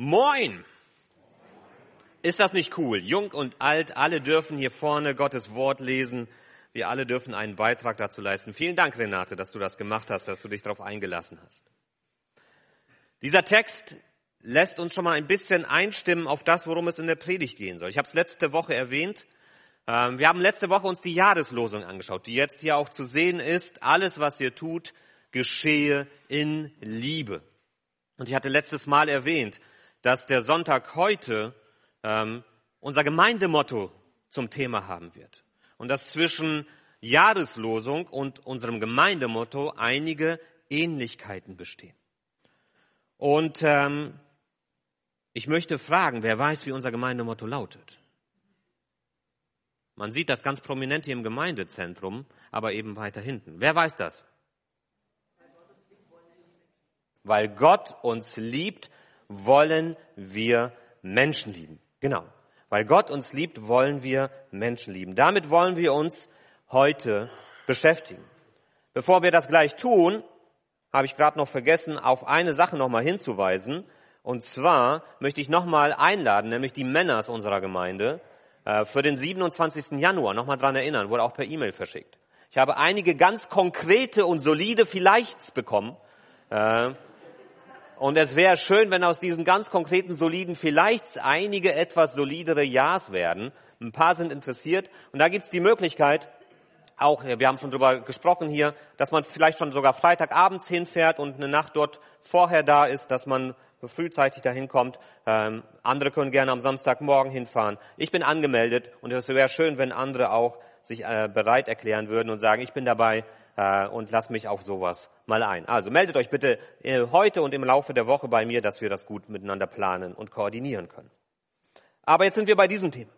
Moin! Ist das nicht cool? Jung und alt, alle dürfen hier vorne Gottes Wort lesen. Wir alle dürfen einen Beitrag dazu leisten. Vielen Dank, Renate, dass du das gemacht hast, dass du dich darauf eingelassen hast. Dieser Text lässt uns schon mal ein bisschen einstimmen auf das, worum es in der Predigt gehen soll. Ich habe es letzte Woche erwähnt. Ähm, wir haben letzte Woche uns die Jahreslosung angeschaut, die jetzt hier auch zu sehen ist. Alles, was ihr tut, geschehe in Liebe. Und ich hatte letztes Mal erwähnt, dass der Sonntag heute ähm, unser Gemeindemotto zum Thema haben wird. Und dass zwischen Jahreslosung und unserem Gemeindemotto einige Ähnlichkeiten bestehen. Und ähm, ich möchte fragen, wer weiß, wie unser Gemeindemotto lautet? Man sieht das ganz prominent hier im Gemeindezentrum, aber eben weiter hinten. Wer weiß das? Weil Gott uns liebt, wollen wir Menschen lieben. Genau. Weil Gott uns liebt, wollen wir Menschen lieben. Damit wollen wir uns heute beschäftigen. Bevor wir das gleich tun, habe ich gerade noch vergessen, auf eine Sache nochmal hinzuweisen. Und zwar möchte ich nochmal einladen, nämlich die Männer aus unserer Gemeinde, äh, für den 27. Januar, nochmal dran erinnern, wurde auch per E-Mail verschickt. Ich habe einige ganz konkrete und solide Vielleichts bekommen. Und es wäre schön, wenn aus diesen ganz konkreten, soliden vielleicht einige etwas solidere Ja's werden. Ein paar sind interessiert. Und da gibt es die Möglichkeit, auch, wir haben schon drüber gesprochen hier, dass man vielleicht schon sogar Freitagabends hinfährt und eine Nacht dort vorher da ist, dass man frühzeitig dahin kommt. Ähm, andere können gerne am Samstagmorgen hinfahren. Ich bin angemeldet und es wäre schön, wenn andere auch sich äh, bereit erklären würden und sagen, ich bin dabei, und lasst mich auf sowas mal ein. Also meldet euch bitte äh, heute und im Laufe der Woche bei mir, dass wir das gut miteinander planen und koordinieren können. Aber jetzt sind wir bei diesem Thema.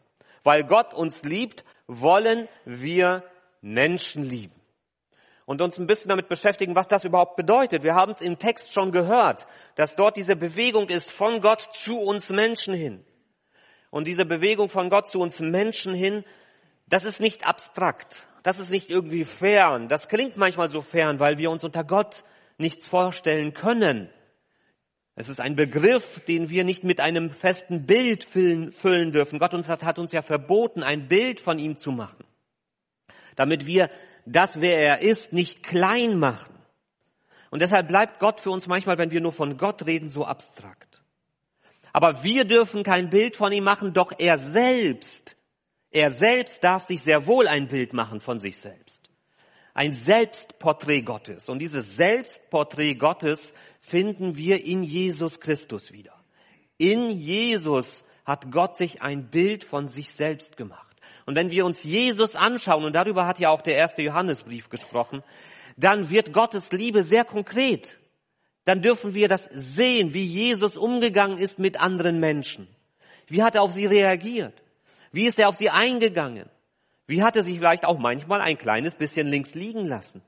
Weil Gott uns liebt, wollen wir Menschen lieben. Und uns ein bisschen damit beschäftigen, was das überhaupt bedeutet. Wir haben es im Text schon gehört, dass dort diese Bewegung ist von Gott zu uns Menschen hin. Und diese Bewegung von Gott zu uns Menschen hin, das ist nicht abstrakt das ist nicht irgendwie fern. Das klingt manchmal so fern, weil wir uns unter Gott nichts vorstellen können. Es ist ein Begriff, den wir nicht mit einem festen Bild füllen, dürfen. Gott uns hat, hat uns ja verboten, ein Bild von ihm zu machen, damit wir das, wer er ist, nicht klein machen. Und deshalb bleibt Gott für uns manchmal, wenn wir nur von Gott reden, so abstrakt. Aber wir dürfen kein Bild von ihm machen, doch er selbst er selbst darf sich sehr wohl ein Bild machen von sich selbst. Ein Selbstporträt Gottes. Und dieses Selbstporträt Gottes finden wir in Jesus Christus wieder. In Jesus hat Gott sich ein Bild von sich selbst gemacht. Und wenn wir uns Jesus anschauen, und darüber hat ja auch der erste Johannesbrief gesprochen, dann wird Gottes Liebe sehr konkret. Dann dürfen wir das sehen, wie Jesus umgegangen ist mit anderen Menschen. Wie hat er auf sie reagiert? Wie ist er auf sie eingegangen? Wie hat er sich vielleicht auch manchmal ein kleines bisschen links liegen lassen,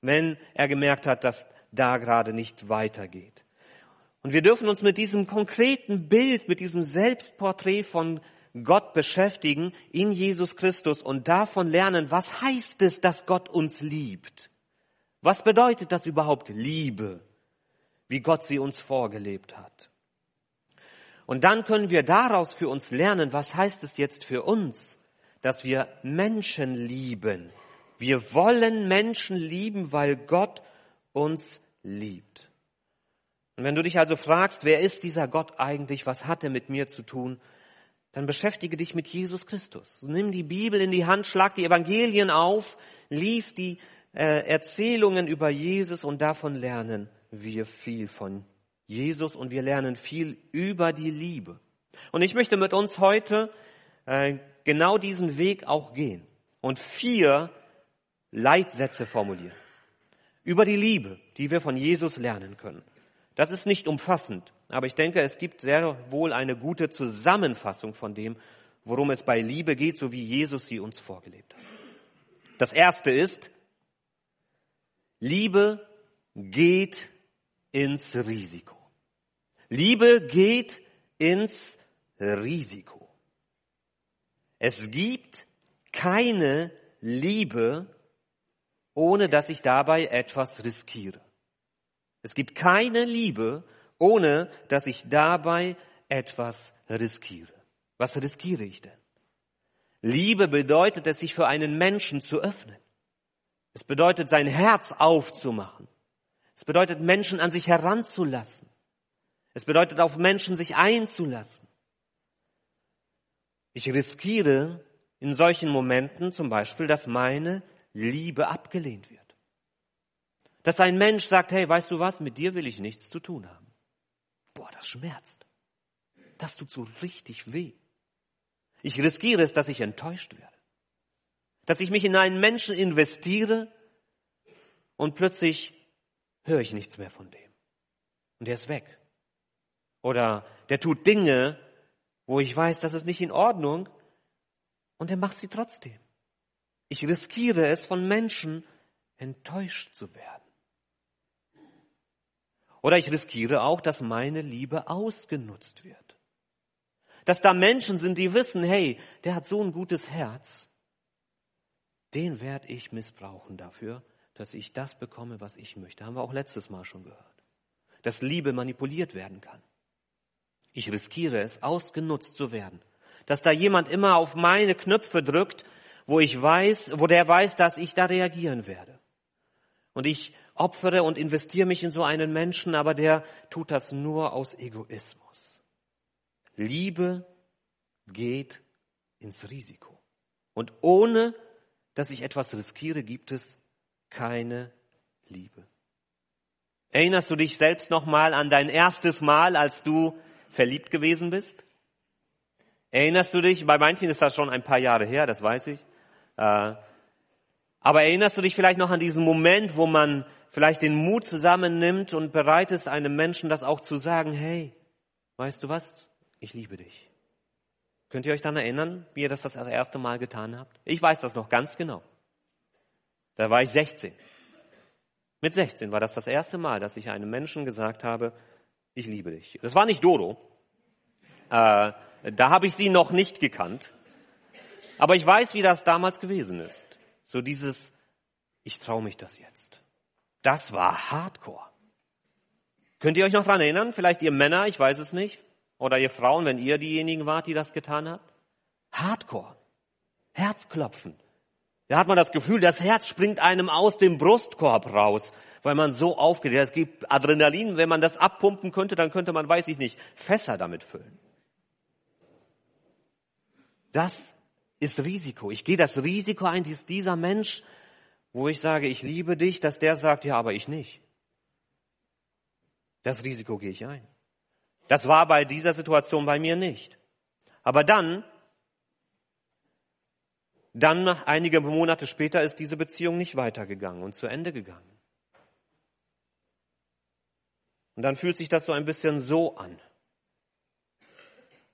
wenn er gemerkt hat, dass da gerade nicht weitergeht? Und wir dürfen uns mit diesem konkreten Bild, mit diesem Selbstporträt von Gott beschäftigen in Jesus Christus und davon lernen, was heißt es, dass Gott uns liebt? Was bedeutet das überhaupt Liebe, wie Gott sie uns vorgelebt hat? Und dann können wir daraus für uns lernen, was heißt es jetzt für uns, dass wir Menschen lieben. Wir wollen Menschen lieben, weil Gott uns liebt. Und wenn du dich also fragst, wer ist dieser Gott eigentlich, was hat er mit mir zu tun, dann beschäftige dich mit Jesus Christus. Nimm die Bibel in die Hand, schlag die Evangelien auf, lies die äh, Erzählungen über Jesus und davon lernen wir viel von Jesus und wir lernen viel über die Liebe. Und ich möchte mit uns heute äh, genau diesen Weg auch gehen und vier Leitsätze formulieren über die Liebe, die wir von Jesus lernen können. Das ist nicht umfassend, aber ich denke, es gibt sehr wohl eine gute Zusammenfassung von dem, worum es bei Liebe geht, so wie Jesus sie uns vorgelebt hat. Das erste ist, Liebe geht ins Risiko. Liebe geht ins Risiko. Es gibt keine Liebe, ohne dass ich dabei etwas riskiere. Es gibt keine Liebe, ohne dass ich dabei etwas riskiere. Was riskiere ich denn? Liebe bedeutet es, sich für einen Menschen zu öffnen. Es bedeutet, sein Herz aufzumachen. Es bedeutet, Menschen an sich heranzulassen. Es bedeutet, auf Menschen sich einzulassen. Ich riskiere in solchen Momenten zum Beispiel, dass meine Liebe abgelehnt wird. Dass ein Mensch sagt, hey, weißt du was, mit dir will ich nichts zu tun haben. Boah, das schmerzt. Das tut so richtig weh. Ich riskiere es, dass ich enttäuscht werde. Dass ich mich in einen Menschen investiere und plötzlich höre ich nichts mehr von dem. Und er ist weg. Oder der tut Dinge, wo ich weiß, das ist nicht in Ordnung und er macht sie trotzdem. Ich riskiere es, von Menschen enttäuscht zu werden. Oder ich riskiere auch, dass meine Liebe ausgenutzt wird. Dass da Menschen sind, die wissen, hey, der hat so ein gutes Herz. Den werde ich missbrauchen dafür, dass ich das bekomme, was ich möchte. Haben wir auch letztes Mal schon gehört. Dass Liebe manipuliert werden kann. Ich riskiere es, ausgenutzt zu werden. Dass da jemand immer auf meine Knöpfe drückt, wo ich weiß, wo der weiß, dass ich da reagieren werde. Und ich opfere und investiere mich in so einen Menschen, aber der tut das nur aus Egoismus. Liebe geht ins Risiko. Und ohne, dass ich etwas riskiere, gibt es keine Liebe. Erinnerst du dich selbst nochmal an dein erstes Mal, als du verliebt gewesen bist? Erinnerst du dich, bei manchen ist das schon ein paar Jahre her, das weiß ich. Äh, aber erinnerst du dich vielleicht noch an diesen Moment, wo man vielleicht den Mut zusammennimmt und bereit ist, einem Menschen das auch zu sagen, hey, weißt du was? Ich liebe dich. Könnt ihr euch dann erinnern, wie ihr das das erste Mal getan habt? Ich weiß das noch ganz genau. Da war ich 16. Mit 16 war das das erste Mal, dass ich einem Menschen gesagt habe, ich liebe dich. Das war nicht Dodo. Äh, da habe ich sie noch nicht gekannt. Aber ich weiß, wie das damals gewesen ist. So dieses, ich traue mich das jetzt. Das war Hardcore. Könnt ihr euch noch dran erinnern? Vielleicht ihr Männer, ich weiß es nicht. Oder ihr Frauen, wenn ihr diejenigen wart, die das getan habt? Hardcore. Herzklopfen. Da hat man das Gefühl, das Herz springt einem aus dem Brustkorb raus, weil man so aufgeregt ist. Es gibt Adrenalin, wenn man das abpumpen könnte, dann könnte man, weiß ich nicht, Fässer damit füllen. Das ist Risiko. Ich gehe das Risiko ein, dass dieser Mensch wo ich sage, ich liebe dich, dass der sagt, ja, aber ich nicht. Das Risiko gehe ich ein. Das war bei dieser Situation bei mir nicht. Aber dann, dann einige Monate später ist diese Beziehung nicht weitergegangen und zu Ende gegangen. Und dann fühlt sich das so ein bisschen so an.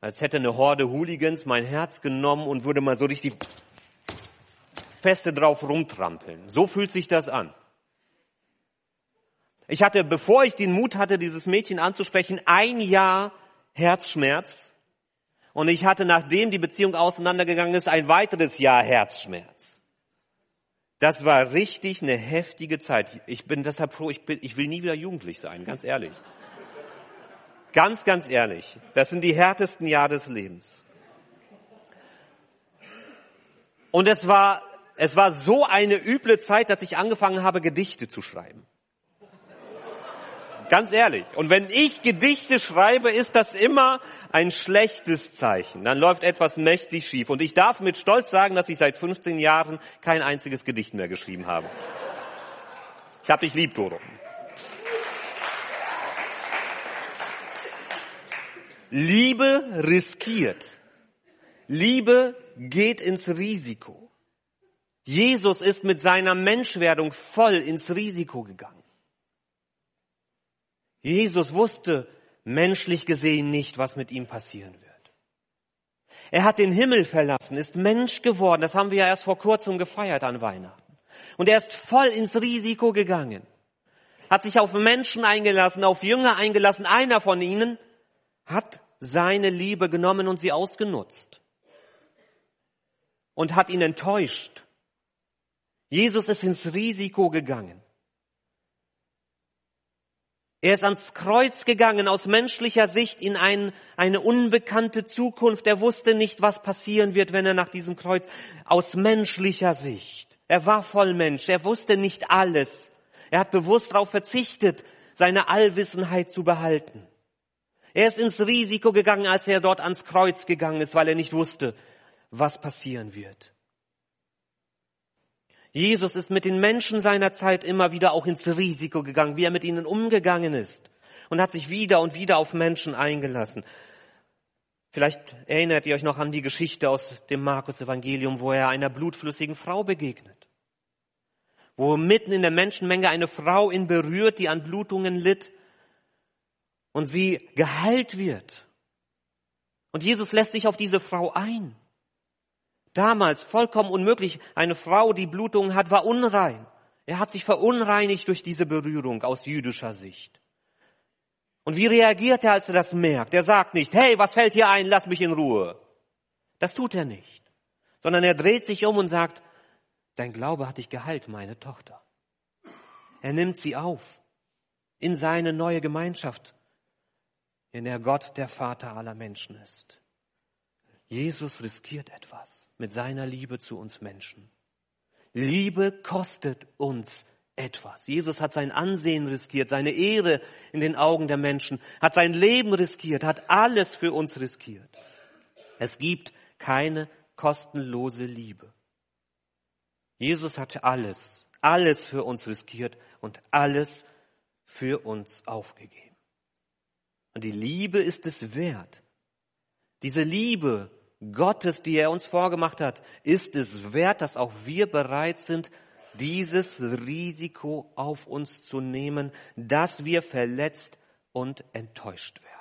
Als hätte eine Horde Hooligans mein Herz genommen und würde mal so richtig feste drauf rumtrampeln. So fühlt sich das an. Ich hatte, bevor ich den Mut hatte, dieses Mädchen anzusprechen, ein Jahr Herzschmerz. Und ich hatte, nachdem die Beziehung auseinandergegangen ist, ein weiteres Jahr Herzschmerz. Das war richtig eine heftige Zeit. Ich bin deshalb froh, ich, bin, ich will nie wieder jugendlich sein, ganz ehrlich. Ganz, ganz ehrlich. Das sind die härtesten Jahre des Lebens. Und es war es war so eine üble Zeit, dass ich angefangen habe, Gedichte zu schreiben. Ganz ehrlich. Und wenn ich Gedichte schreibe, ist das immer ein schlechtes Zeichen. Dann läuft etwas mächtig schief. Und ich darf mit Stolz sagen, dass ich seit 15 Jahren kein einziges Gedicht mehr geschrieben habe. Ich habe dich lieb, Dodo. Liebe riskiert. Liebe geht ins Risiko. Jesus ist mit seiner Menschwerdung voll ins Risiko gegangen. Jesus wusste menschlich gesehen nicht, was mit ihm passieren wird. Er hat den Himmel verlassen, ist Mensch geworden. Das haben wir ja erst vor kurzem gefeiert an Weihnachten. Und er ist voll ins Risiko gegangen. Hat sich auf Menschen eingelassen, auf Jünger eingelassen. Einer von ihnen hat seine Liebe genommen und sie ausgenutzt. Und hat ihn enttäuscht Jesus ist ins Risiko gegangen. Er ist ans Kreuz gegangen aus menschlicher Sicht in ein, eine unbekannte Zukunft. Er wusste nicht, was passieren wird, wenn er nach diesem Kreuz aus menschlicher Sicht. Er war voll Mensch. Er wusste nicht alles. Er hat bewusst darauf verzichtet, seine Allwissenheit zu behalten. Er ist ins Risiko gegangen, als er dort ans Kreuz gegangen ist, weil er nicht wusste, was passieren wird. Jesus ist mit den Menschen seiner Zeit immer wieder auch ins Risiko gegangen, wie er mit ihnen umgegangen ist und hat sich wieder und wieder auf Menschen eingelassen. Vielleicht erinnert ihr euch noch an die Geschichte aus dem Markus Evangelium, wo er einer blutflüssigen Frau begegnet. Wo mitten in der Menschenmenge eine Frau ihn berührt, die an Blutungen litt und sie geheilt wird. Und Jesus lässt sich auf diese Frau ein. Damals vollkommen unmöglich. Eine Frau, die Blutungen hat, war unrein. Er hat sich verunreinigt durch diese Berührung aus jüdischer Sicht. Und wie reagiert er, als er das merkt? Er sagt nicht, hey, was fällt hier ein, lass mich in Ruhe. Das tut er nicht. Sondern er dreht sich um und sagt, dein Glaube hat dich geheilt, meine Tochter. Er nimmt sie auf in seine neue Gemeinschaft, in der Gott der Vater aller Menschen ist. Jesus riskiert etwas mit seiner Liebe zu uns Menschen. Liebe kostet uns etwas. Jesus hat sein Ansehen riskiert, seine Ehre in den Augen der Menschen, hat sein Leben riskiert, hat alles für uns riskiert. Es gibt keine kostenlose Liebe. Jesus hat alles, alles für uns riskiert und alles für uns aufgegeben. Und die Liebe ist es wert. Diese Liebe Gottes, die er uns vorgemacht hat, ist es wert, dass auch wir bereit sind, dieses Risiko auf uns zu nehmen, dass wir verletzt und enttäuscht werden.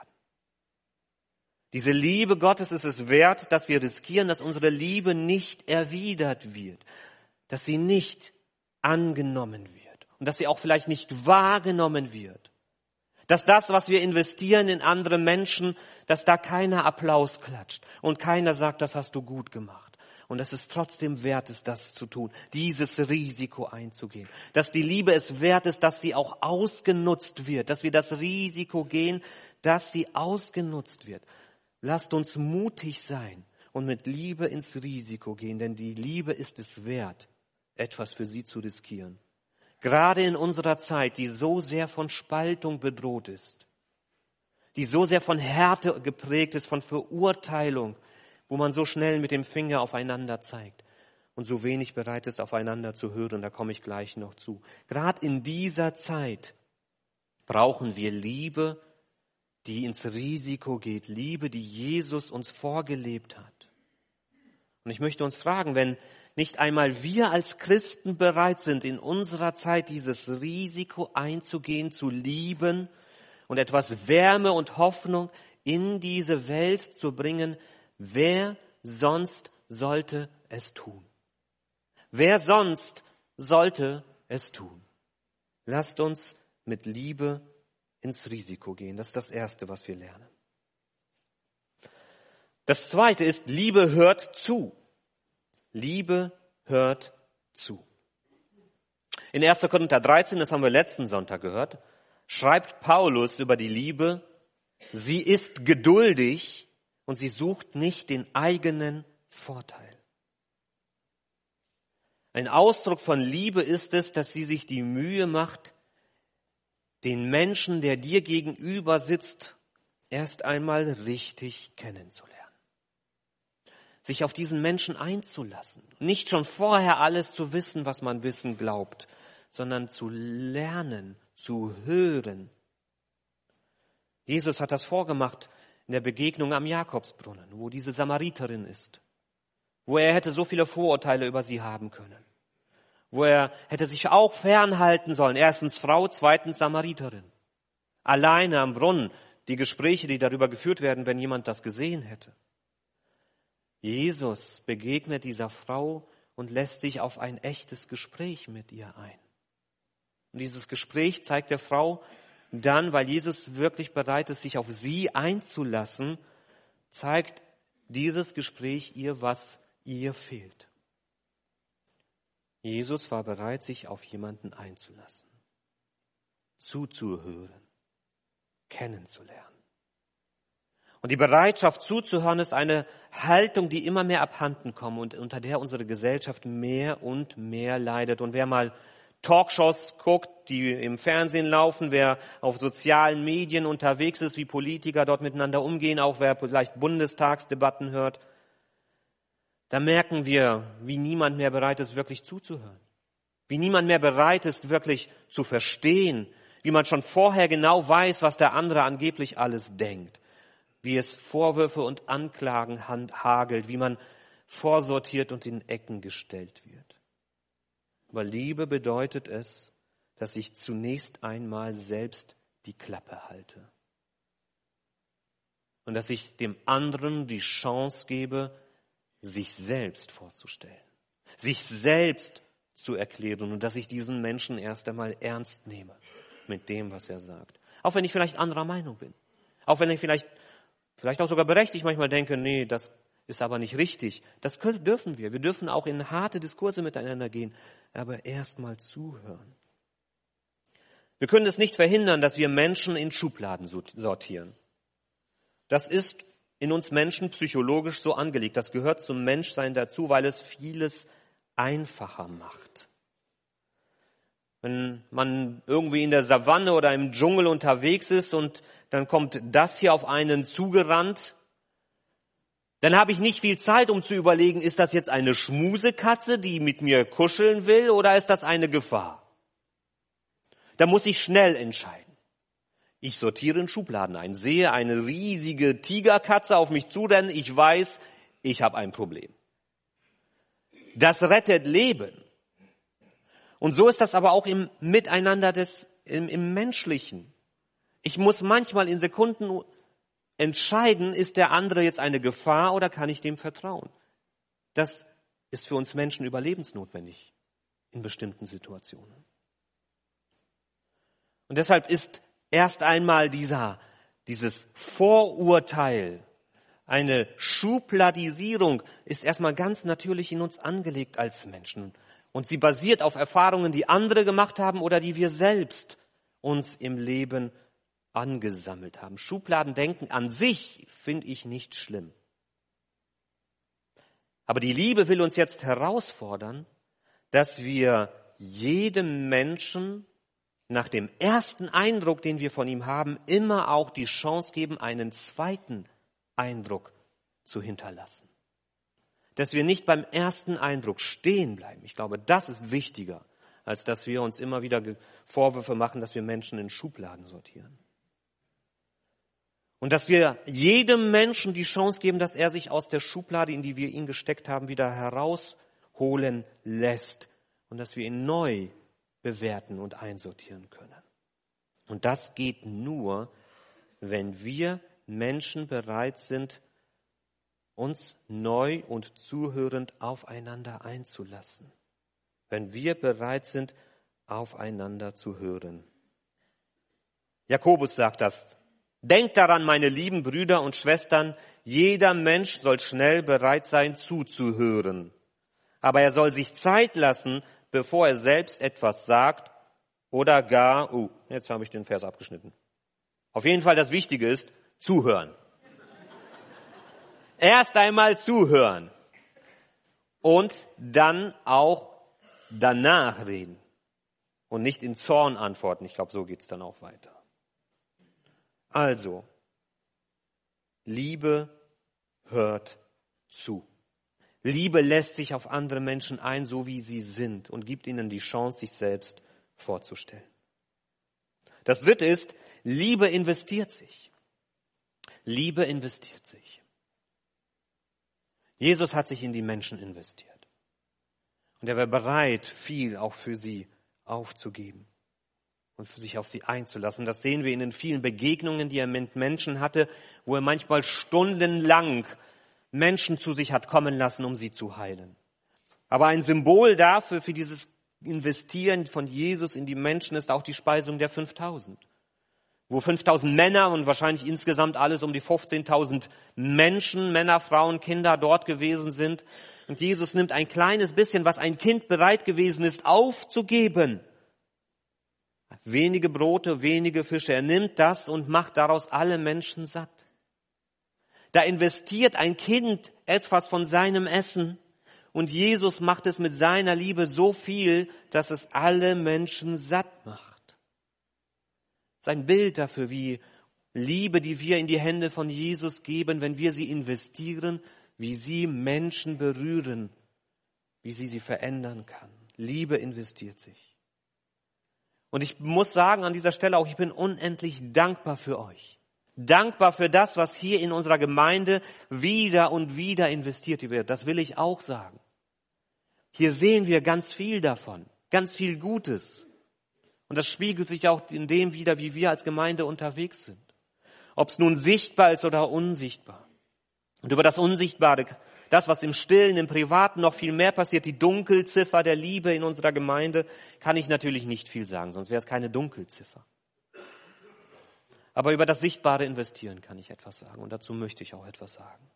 Diese Liebe Gottes ist es wert, dass wir riskieren, dass unsere Liebe nicht erwidert wird, dass sie nicht angenommen wird und dass sie auch vielleicht nicht wahrgenommen wird dass das, was wir investieren in andere Menschen, dass da keiner Applaus klatscht und keiner sagt, das hast du gut gemacht. Und dass es trotzdem wert ist, das zu tun, dieses Risiko einzugehen. Dass die Liebe es wert ist, dass sie auch ausgenutzt wird, dass wir das Risiko gehen, dass sie ausgenutzt wird. Lasst uns mutig sein und mit Liebe ins Risiko gehen, denn die Liebe ist es wert, etwas für sie zu riskieren. Gerade in unserer Zeit, die so sehr von Spaltung bedroht ist, die so sehr von Härte geprägt ist, von Verurteilung, wo man so schnell mit dem Finger aufeinander zeigt und so wenig bereit ist, aufeinander zu hören, da komme ich gleich noch zu. Gerade in dieser Zeit brauchen wir Liebe, die ins Risiko geht, Liebe, die Jesus uns vorgelebt hat. Und ich möchte uns fragen, wenn nicht einmal wir als Christen bereit sind, in unserer Zeit dieses Risiko einzugehen, zu lieben und etwas Wärme und Hoffnung in diese Welt zu bringen, wer sonst sollte es tun? Wer sonst sollte es tun? Lasst uns mit Liebe ins Risiko gehen. Das ist das Erste, was wir lernen. Das Zweite ist, Liebe hört zu. Liebe hört zu. In 1. Korinther 13, das haben wir letzten Sonntag gehört, schreibt Paulus über die Liebe, sie ist geduldig und sie sucht nicht den eigenen Vorteil. Ein Ausdruck von Liebe ist es, dass sie sich die Mühe macht, den Menschen, der dir gegenüber sitzt, erst einmal richtig kennenzulernen sich auf diesen Menschen einzulassen. Nicht schon vorher alles zu wissen, was man wissen glaubt, sondern zu lernen, zu hören. Jesus hat das vorgemacht in der Begegnung am Jakobsbrunnen, wo diese Samariterin ist, wo er hätte so viele Vorurteile über sie haben können, wo er hätte sich auch fernhalten sollen, erstens Frau, zweitens Samariterin. Alleine am Brunnen, die Gespräche, die darüber geführt werden, wenn jemand das gesehen hätte. Jesus begegnet dieser Frau und lässt sich auf ein echtes Gespräch mit ihr ein. Und dieses Gespräch zeigt der Frau dann, weil Jesus wirklich bereit ist, sich auf sie einzulassen, zeigt dieses Gespräch ihr, was ihr fehlt. Jesus war bereit, sich auf jemanden einzulassen, zuzuhören, kennenzulernen. Und die Bereitschaft zuzuhören ist eine Haltung, die immer mehr abhanden kommt und unter der unsere Gesellschaft mehr und mehr leidet. Und wer mal Talkshows guckt, die im Fernsehen laufen, wer auf sozialen Medien unterwegs ist, wie Politiker dort miteinander umgehen, auch wer vielleicht Bundestagsdebatten hört, da merken wir, wie niemand mehr bereit ist, wirklich zuzuhören. Wie niemand mehr bereit ist, wirklich zu verstehen, wie man schon vorher genau weiß, was der andere angeblich alles denkt wie es Vorwürfe und Anklagen hagelt, wie man vorsortiert und in Ecken gestellt wird. Aber Liebe bedeutet es, dass ich zunächst einmal selbst die Klappe halte. Und dass ich dem anderen die Chance gebe, sich selbst vorzustellen, sich selbst zu erklären und dass ich diesen Menschen erst einmal ernst nehme mit dem, was er sagt. Auch wenn ich vielleicht anderer Meinung bin. Auch wenn ich vielleicht vielleicht auch sogar berechtigt manchmal denke, nee, das ist aber nicht richtig. Das können, dürfen wir. Wir dürfen auch in harte Diskurse miteinander gehen, aber erstmal zuhören. Wir können es nicht verhindern, dass wir Menschen in Schubladen sortieren. Das ist in uns Menschen psychologisch so angelegt. Das gehört zum Menschsein dazu, weil es vieles einfacher macht. Wenn man irgendwie in der Savanne oder im Dschungel unterwegs ist und dann kommt das hier auf einen zugerannt, dann habe ich nicht viel Zeit, um zu überlegen, ist das jetzt eine Schmusekatze, die mit mir kuscheln will, oder ist das eine Gefahr? Da muss ich schnell entscheiden. Ich sortiere in Schubladen ein, sehe eine riesige Tigerkatze auf mich zurennen, ich weiß, ich habe ein Problem. Das rettet Leben. Und so ist das aber auch im Miteinander des, im, im Menschlichen. Ich muss manchmal in Sekunden entscheiden, ist der andere jetzt eine Gefahr oder kann ich dem vertrauen? Das ist für uns Menschen überlebensnotwendig in bestimmten Situationen. Und deshalb ist erst einmal dieser, dieses Vorurteil, eine Schubladisierung ist erstmal ganz natürlich in uns angelegt als Menschen. Und sie basiert auf Erfahrungen, die andere gemacht haben oder die wir selbst uns im Leben angesammelt haben. Schubladendenken an sich finde ich nicht schlimm. Aber die Liebe will uns jetzt herausfordern, dass wir jedem Menschen nach dem ersten Eindruck, den wir von ihm haben, immer auch die Chance geben, einen zweiten Eindruck zu hinterlassen dass wir nicht beim ersten Eindruck stehen bleiben. Ich glaube, das ist wichtiger, als dass wir uns immer wieder Vorwürfe machen, dass wir Menschen in Schubladen sortieren. Und dass wir jedem Menschen die Chance geben, dass er sich aus der Schublade, in die wir ihn gesteckt haben, wieder herausholen lässt und dass wir ihn neu bewerten und einsortieren können. Und das geht nur, wenn wir Menschen bereit sind, uns neu und zuhörend aufeinander einzulassen, wenn wir bereit sind, aufeinander zu hören. Jakobus sagt das. Denkt daran, meine lieben Brüder und Schwestern, jeder Mensch soll schnell bereit sein, zuzuhören. Aber er soll sich Zeit lassen, bevor er selbst etwas sagt oder gar, uh, jetzt habe ich den Vers abgeschnitten. Auf jeden Fall das Wichtige ist, zuhören. Erst einmal zuhören und dann auch danach reden und nicht in Zorn antworten. Ich glaube, so geht's dann auch weiter. Also, Liebe hört zu. Liebe lässt sich auf andere Menschen ein, so wie sie sind und gibt ihnen die Chance, sich selbst vorzustellen. Das dritte ist, Liebe investiert sich. Liebe investiert sich. Jesus hat sich in die Menschen investiert. Und er war bereit, viel auch für sie aufzugeben und sich auf sie einzulassen. Das sehen wir in den vielen Begegnungen, die er mit Menschen hatte, wo er manchmal stundenlang Menschen zu sich hat kommen lassen, um sie zu heilen. Aber ein Symbol dafür, für dieses Investieren von Jesus in die Menschen, ist auch die Speisung der 5000 wo 5000 Männer und wahrscheinlich insgesamt alles um die 15.000 Menschen, Männer, Frauen, Kinder dort gewesen sind. Und Jesus nimmt ein kleines bisschen, was ein Kind bereit gewesen ist, aufzugeben, wenige Brote, wenige Fische. Er nimmt das und macht daraus alle Menschen satt. Da investiert ein Kind etwas von seinem Essen und Jesus macht es mit seiner Liebe so viel, dass es alle Menschen satt macht. Sein Bild dafür, wie Liebe, die wir in die Hände von Jesus geben, wenn wir sie investieren, wie sie Menschen berühren, wie sie sie verändern kann. Liebe investiert sich. Und ich muss sagen an dieser Stelle auch, ich bin unendlich dankbar für euch. Dankbar für das, was hier in unserer Gemeinde wieder und wieder investiert wird. Das will ich auch sagen. Hier sehen wir ganz viel davon, ganz viel Gutes. Und das spiegelt sich auch in dem wieder, wie wir als Gemeinde unterwegs sind ob es nun sichtbar ist oder unsichtbar. Und über das Unsichtbare, das, was im Stillen, im Privaten noch viel mehr passiert, die Dunkelziffer der Liebe in unserer Gemeinde, kann ich natürlich nicht viel sagen, sonst wäre es keine Dunkelziffer. Aber über das Sichtbare investieren kann ich etwas sagen und dazu möchte ich auch etwas sagen.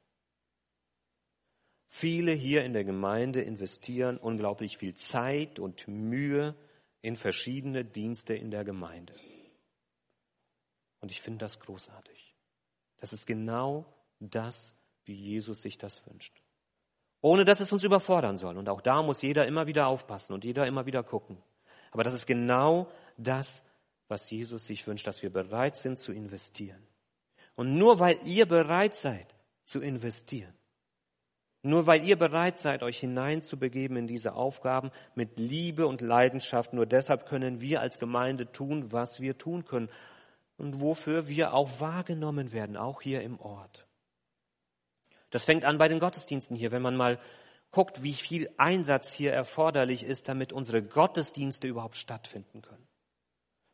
Viele hier in der Gemeinde investieren unglaublich viel Zeit und Mühe in verschiedene Dienste in der Gemeinde. Und ich finde das großartig. Das ist genau das, wie Jesus sich das wünscht. Ohne dass es uns überfordern soll. Und auch da muss jeder immer wieder aufpassen und jeder immer wieder gucken. Aber das ist genau das, was Jesus sich wünscht, dass wir bereit sind zu investieren. Und nur weil ihr bereit seid zu investieren, nur weil ihr bereit seid, euch hineinzubegeben in diese Aufgaben mit Liebe und Leidenschaft, nur deshalb können wir als Gemeinde tun, was wir tun können und wofür wir auch wahrgenommen werden, auch hier im Ort. Das fängt an bei den Gottesdiensten hier, wenn man mal guckt, wie viel Einsatz hier erforderlich ist, damit unsere Gottesdienste überhaupt stattfinden können.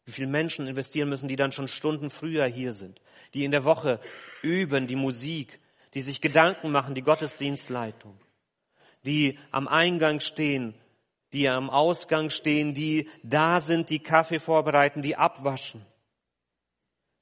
Wie viele Menschen investieren müssen, die dann schon Stunden früher hier sind, die in der Woche üben, die Musik, die sich Gedanken machen, die Gottesdienstleitung, die am Eingang stehen, die am Ausgang stehen, die da sind, die Kaffee vorbereiten, die abwaschen.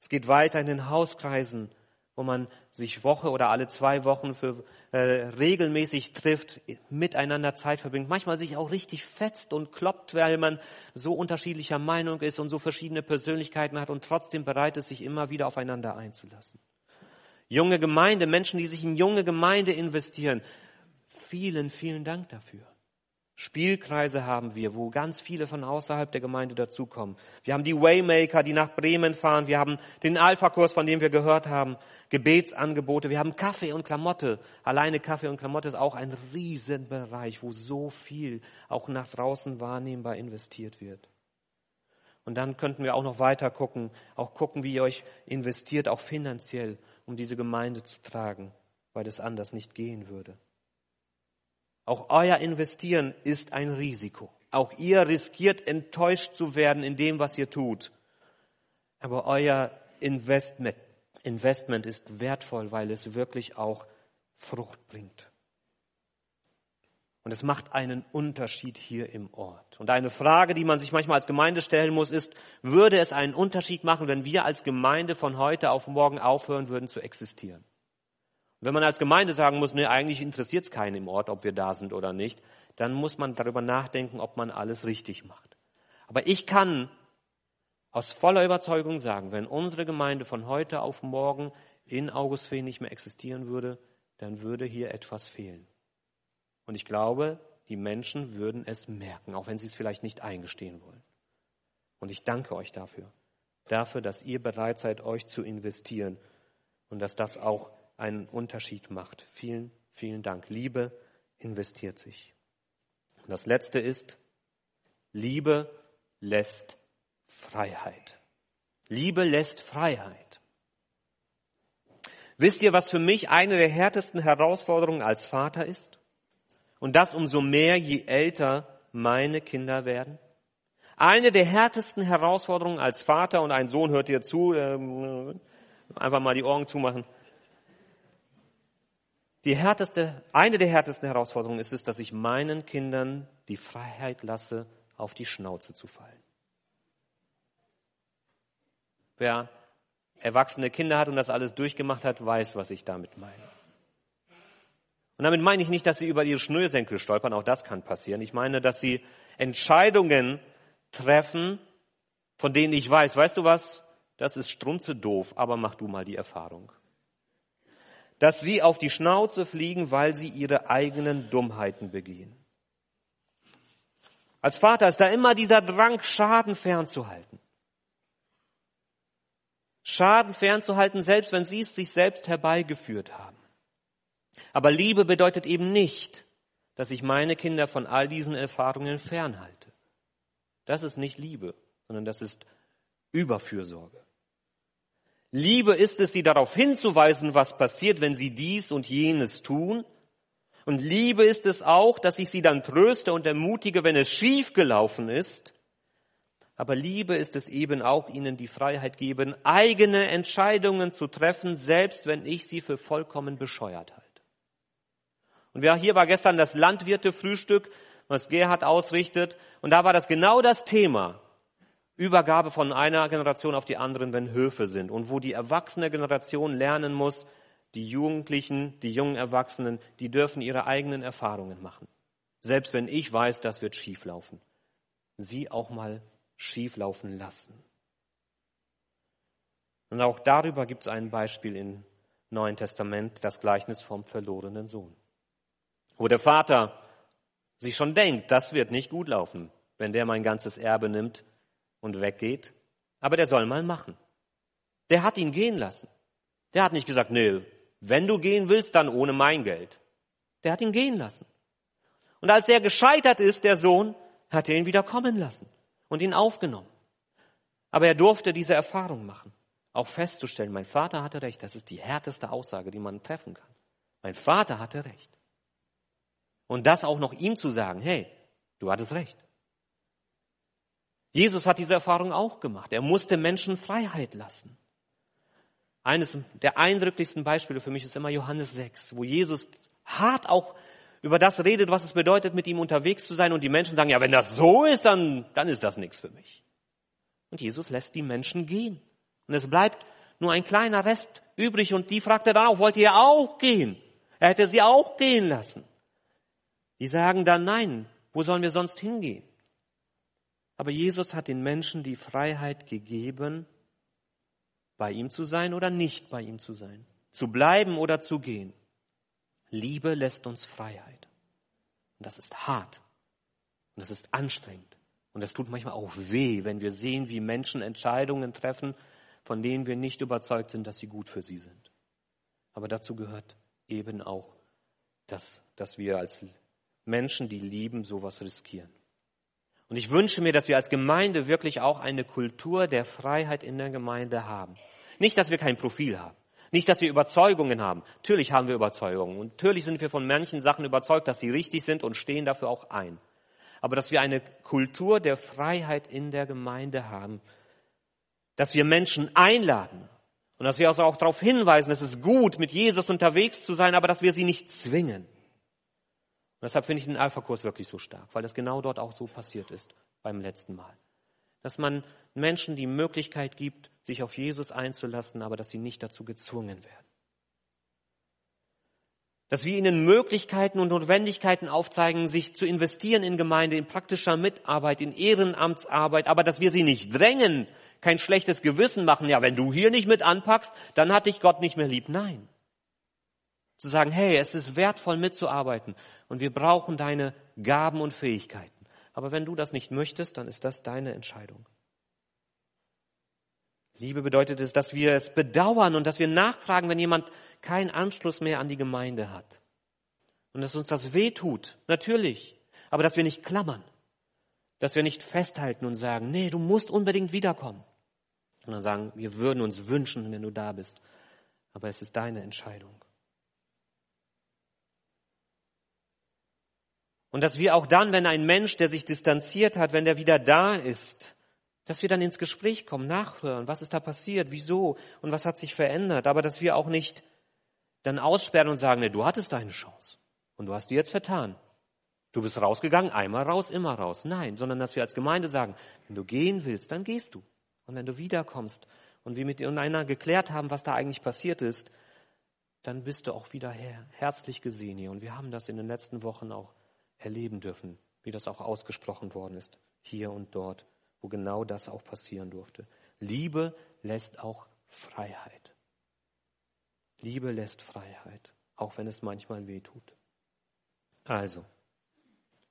Es geht weiter in den Hauskreisen, wo man sich Woche oder alle zwei Wochen für äh, regelmäßig trifft, miteinander Zeit verbringt, manchmal sich auch richtig fetzt und kloppt, weil man so unterschiedlicher Meinung ist und so verschiedene Persönlichkeiten hat und trotzdem bereit ist, sich immer wieder aufeinander einzulassen. Junge Gemeinde, Menschen, die sich in junge Gemeinde investieren, vielen, vielen Dank dafür. Spielkreise haben wir, wo ganz viele von außerhalb der Gemeinde dazukommen. Wir haben die Waymaker, die nach Bremen fahren. Wir haben den Alpha-Kurs, von dem wir gehört haben. Gebetsangebote. Wir haben Kaffee und Klamotte. Alleine Kaffee und Klamotte ist auch ein Riesenbereich, wo so viel auch nach draußen wahrnehmbar investiert wird. Und dann könnten wir auch noch weiter gucken, auch gucken, wie ihr euch investiert, auch finanziell, um diese Gemeinde zu tragen, weil es anders nicht gehen würde. Auch euer Investieren ist ein Risiko. Auch ihr riskiert enttäuscht zu werden in dem, was ihr tut. Aber euer Investment, Investment ist wertvoll, weil es wirklich auch Frucht bringt. Und es macht einen Unterschied hier im Ort. Und eine Frage, die man sich manchmal als Gemeinde stellen muss, ist, würde es einen Unterschied machen, wenn wir als Gemeinde von heute auf morgen aufhören würden zu existieren? wenn man als Gemeinde sagen muss, nee, eigentlich interessiert es keinen im Ort, ob wir da sind oder nicht, dann muss man darüber nachdenken, ob man alles richtig macht. Aber ich kann aus voller Überzeugung sagen, wenn unsere Gemeinde von heute auf morgen in Augustfehn nicht mehr existieren würde, dann würde hier etwas fehlen. Und ich glaube, die Menschen würden es merken, auch wenn sie es vielleicht nicht eingestehen wollen. Und ich danke euch dafür, dafür, dass ihr bereit seid, euch zu investieren und dass das auch einen Unterschied macht. Vielen, vielen Dank. Liebe investiert sich. Und das Letzte ist, Liebe lässt Freiheit. Liebe lässt Freiheit. Wisst ihr, was für mich eine der härtesten Herausforderungen als Vater ist? Und das umso mehr, je älter meine Kinder werden? Eine der härtesten Herausforderungen als Vater und ein Sohn hört dir zu, ähm, einfach mal die Ohren zumachen. Die härteste, eine der härtesten Herausforderungen ist es, dass ich meinen Kindern die Freiheit lasse, auf die Schnauze zu fallen. Wer erwachsene Kinder hat und das alles durchgemacht hat, weiß, was ich damit meine. Und damit meine ich nicht, dass sie über ihre Schnürsenkel stolpern, auch das kann passieren. Ich meine, dass sie Entscheidungen treffen, von denen ich weiß, weißt du was, das ist strunze doof, aber mach du mal die Erfahrung. Dass sie auf die Schnauze fliegen, weil sie ihre eigenen Dummheiten begehen. Als Vater ist da immer dieser Drang, Schaden fernzuhalten. Schaden fernzuhalten, selbst wenn sie es sich selbst herbeigeführt haben. Aber Liebe bedeutet eben nicht, dass ich meine Kinder von all diesen Erfahrungen fernhalte. Das ist nicht Liebe, sondern das ist Überfürsorge. Liebe ist es, sie darauf hinzuweisen, was passiert, wenn sie dies und jenes tun. Und Liebe ist es auch, dass ich sie dann tröste und ermutige, wenn es schief gelaufen ist. Aber Liebe ist es eben auch, ihnen die Freiheit geben, eigene Entscheidungen zu treffen, selbst wenn ich sie für vollkommen bescheuert halte. Und hier war gestern das Landwirte-Frühstück, was Gerhard ausrichtet. Und da war das genau das Thema. Übergabe von einer Generation auf die anderen, wenn Höfe sind. Und wo die erwachsene Generation lernen muss, die Jugendlichen, die jungen Erwachsenen, die dürfen ihre eigenen Erfahrungen machen. Selbst wenn ich weiß, das wird schieflaufen. Sie auch mal schieflaufen lassen. Und auch darüber gibt es ein Beispiel im Neuen Testament, das Gleichnis vom verlorenen Sohn. Wo der Vater sich schon denkt, das wird nicht gut laufen, wenn der mein ganzes Erbe nimmt und weggeht. Aber der soll mal machen. Der hat ihn gehen lassen. Der hat nicht gesagt, nee, wenn du gehen willst, dann ohne mein Geld. Der hat ihn gehen lassen. Und als er gescheitert ist, der Sohn, hat er ihn wieder kommen lassen und ihn aufgenommen. Aber er durfte diese Erfahrung machen, auch festzustellen, mein Vater hatte recht. Das ist die härteste Aussage, die man treffen kann. Mein Vater hatte recht. Und das auch noch ihm zu sagen, hey, du hattest recht. Jesus hat diese Erfahrung auch gemacht. Er musste Menschen Freiheit lassen. Eines der eindrücklichsten Beispiele für mich ist immer Johannes 6, wo Jesus hart auch über das redet, was es bedeutet, mit ihm unterwegs zu sein. Und die Menschen sagen, ja, wenn das so ist, dann, dann ist das nichts für mich. Und Jesus lässt die Menschen gehen. Und es bleibt nur ein kleiner Rest übrig. Und die fragt er dann auch, wollt ihr auch gehen? Er hätte sie auch gehen lassen. Die sagen dann, nein, wo sollen wir sonst hingehen? Aber Jesus hat den Menschen die Freiheit gegeben, bei ihm zu sein oder nicht bei ihm zu sein, zu bleiben oder zu gehen. Liebe lässt uns Freiheit. Und das ist hart. Und das ist anstrengend. Und das tut manchmal auch weh, wenn wir sehen, wie Menschen Entscheidungen treffen, von denen wir nicht überzeugt sind, dass sie gut für sie sind. Aber dazu gehört eben auch, dass, dass wir als Menschen, die lieben, sowas riskieren. Und ich wünsche mir, dass wir als Gemeinde wirklich auch eine Kultur der Freiheit in der Gemeinde haben. Nicht, dass wir kein Profil haben. Nicht, dass wir Überzeugungen haben. Natürlich haben wir Überzeugungen. Und natürlich sind wir von manchen Sachen überzeugt, dass sie richtig sind und stehen dafür auch ein. Aber dass wir eine Kultur der Freiheit in der Gemeinde haben. Dass wir Menschen einladen. Und dass wir also auch darauf hinweisen, es ist gut, mit Jesus unterwegs zu sein, aber dass wir sie nicht zwingen. Und deshalb finde ich den Alpha-Kurs wirklich so stark, weil das genau dort auch so passiert ist beim letzten Mal. Dass man Menschen die Möglichkeit gibt, sich auf Jesus einzulassen, aber dass sie nicht dazu gezwungen werden. Dass wir ihnen Möglichkeiten und Notwendigkeiten aufzeigen, sich zu investieren in Gemeinde, in praktischer Mitarbeit, in Ehrenamtsarbeit, aber dass wir sie nicht drängen, kein schlechtes Gewissen machen. Ja, wenn du hier nicht mit anpackst, dann hat dich Gott nicht mehr lieb. Nein. Zu sagen, hey, es ist wertvoll mitzuarbeiten und wir brauchen deine Gaben und Fähigkeiten. Aber wenn du das nicht möchtest, dann ist das deine Entscheidung. Liebe bedeutet es, dass wir es bedauern und dass wir nachfragen, wenn jemand keinen Anschluss mehr an die Gemeinde hat. Und dass uns das weh tut, natürlich. Aber dass wir nicht klammern. Dass wir nicht festhalten und sagen, nee, du musst unbedingt wiederkommen. Sondern sagen, wir würden uns wünschen, wenn du da bist. Aber es ist deine Entscheidung. Und dass wir auch dann, wenn ein Mensch, der sich distanziert hat, wenn der wieder da ist, dass wir dann ins Gespräch kommen, nachhören, was ist da passiert, wieso und was hat sich verändert, aber dass wir auch nicht dann aussperren und sagen, nee, du hattest deine Chance und du hast die jetzt vertan. Du bist rausgegangen, einmal raus, immer raus. Nein, sondern dass wir als Gemeinde sagen, wenn du gehen willst, dann gehst du. Und wenn du wiederkommst und wir mit einer geklärt haben, was da eigentlich passiert ist, dann bist du auch wieder her, herzlich gesehen hier. Und wir haben das in den letzten Wochen auch erleben dürfen, wie das auch ausgesprochen worden ist, hier und dort, wo genau das auch passieren durfte. Liebe lässt auch Freiheit. Liebe lässt Freiheit, auch wenn es manchmal weh tut. Also,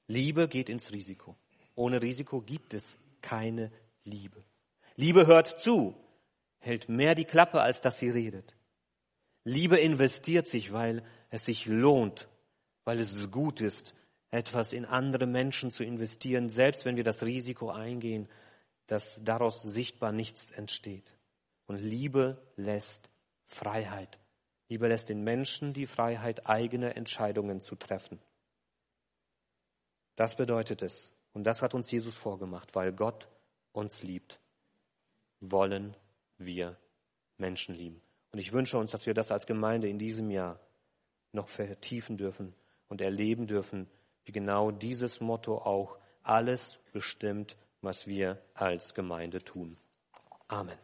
Liebe geht ins Risiko. Ohne Risiko gibt es keine Liebe. Liebe hört zu, hält mehr die Klappe, als dass sie redet. Liebe investiert sich, weil es sich lohnt, weil es gut ist, etwas in andere Menschen zu investieren, selbst wenn wir das Risiko eingehen, dass daraus sichtbar nichts entsteht. Und Liebe lässt Freiheit. Liebe lässt den Menschen die Freiheit, eigene Entscheidungen zu treffen. Das bedeutet es. Und das hat uns Jesus vorgemacht, weil Gott uns liebt. Wollen wir Menschen lieben. Und ich wünsche uns, dass wir das als Gemeinde in diesem Jahr noch vertiefen dürfen und erleben dürfen, genau dieses Motto auch alles bestimmt, was wir als Gemeinde tun. Amen.